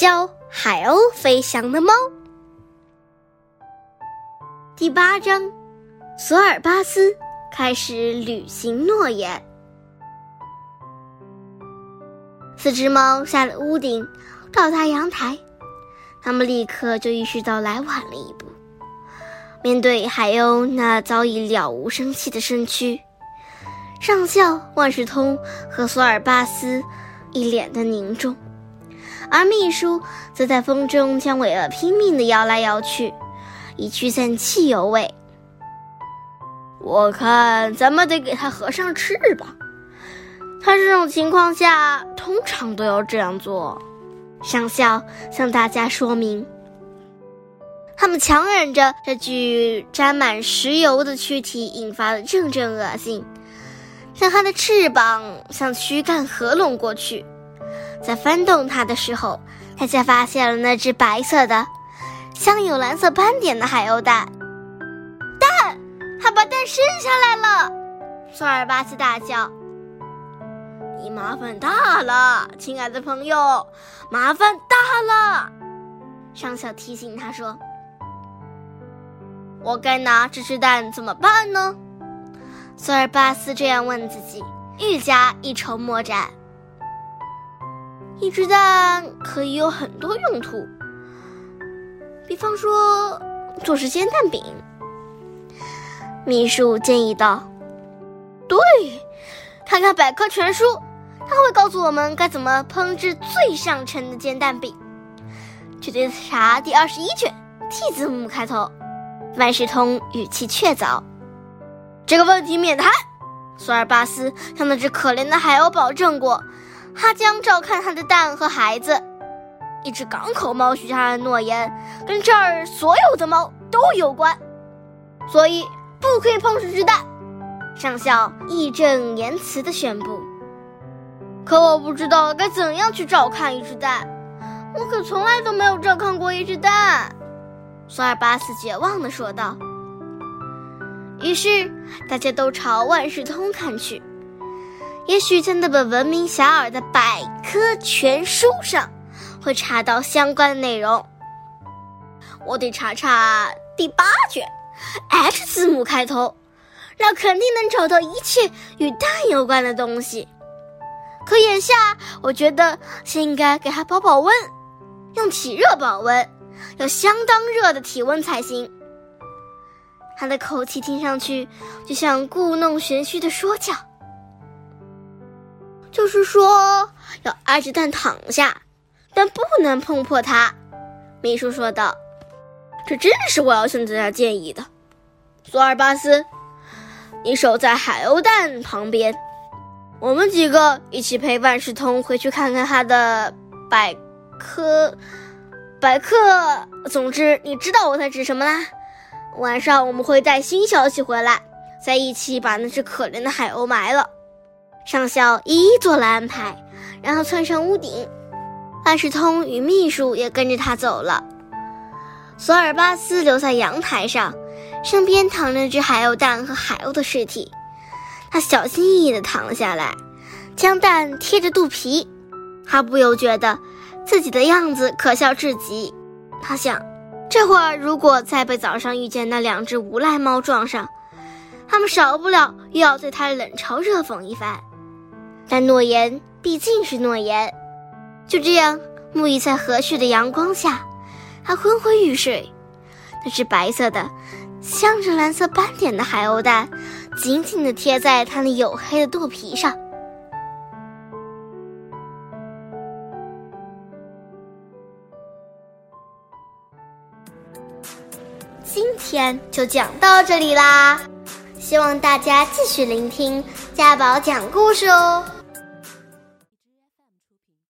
教海鸥飞翔的猫。第八章，索尔巴斯开始履行诺言。四只猫下了屋顶，到达阳台，他们立刻就意识到来晚了一步。面对海鸥那早已了无生气的身躯，上校、万事通和索尔巴斯一脸的凝重，而秘书则在风中将尾巴拼命地摇来摇去。以驱散汽油味。我看咱们得给它合上翅膀。它这种情况下通常都要这样做。上校向大家说明。他们强忍着这具沾满石油的躯体引发的阵阵恶心，将它的翅膀向躯干合拢过去。在翻动它的时候，他才发现了那只白色的。镶有蓝色斑点的海鸥蛋，蛋，它把蛋生下来了！索尔巴斯大叫：“你麻烦大了，亲爱的朋友，麻烦大了！”上校提醒他说：“我该拿这只蛋怎么办呢？”索尔巴斯这样问自己，愈加一筹莫展。一只蛋可以有很多用途。比方说，做成煎蛋饼。秘书建议道：“对，看看百科全书，他会告诉我们该怎么烹制最上乘的煎蛋饼。”去查第二十一卷，T 字母开头。万事通语气确凿：“这个问题免谈。”索尔巴斯向那只可怜的海鸥保证过，他将照看他的蛋和孩子。一只港口猫许下的诺言，跟这儿所有的猫都有关，所以不可以碰这只蛋。上校义正言辞地宣布。可我不知道该怎样去照看一只蛋，我可从来都没有照看过一只蛋。索尔巴斯绝望地说道。于是大家都朝万事通看去，也许在那本闻名遐迩的百科全书上。会查到相关的内容。我得查查第八卷，H 字母开头，那肯定能找到一切与蛋有关的东西。可眼下，我觉得先应该给它保保温，用体热保温，要相当热的体温才行。他的口气听上去就像故弄玄虚的说教，就是说要挨着蛋躺下。但不能碰破它，秘书说道：“这正是我要向大家建议的。”索尔巴斯，你守在海鸥蛋旁边，我们几个一起陪万事通回去看看他的百科。百科，总之你知道我在指什么啦。晚上我们会带新消息回来，再一起把那只可怜的海鸥埋了。上校一一做了安排，然后窜上屋顶。万事通与秘书也跟着他走了。索尔巴斯留在阳台上，身边躺着只海鸥蛋和海鸥的尸体。他小心翼翼地躺了下来，将蛋贴着肚皮。他不由觉得自己的样子可笑至极。他想，这会儿如果再被早上遇见那两只无赖猫撞上，他们少不了又要对他冷嘲热讽一番。但诺言毕竟是诺言。就这样，沐浴在和煦的阳光下，他昏昏欲睡。那只白色的、镶着蓝色斑点的海鸥蛋，紧紧地贴在他那黝黑的肚皮上。今天就讲到这里啦，希望大家继续聆听家宝讲故事哦。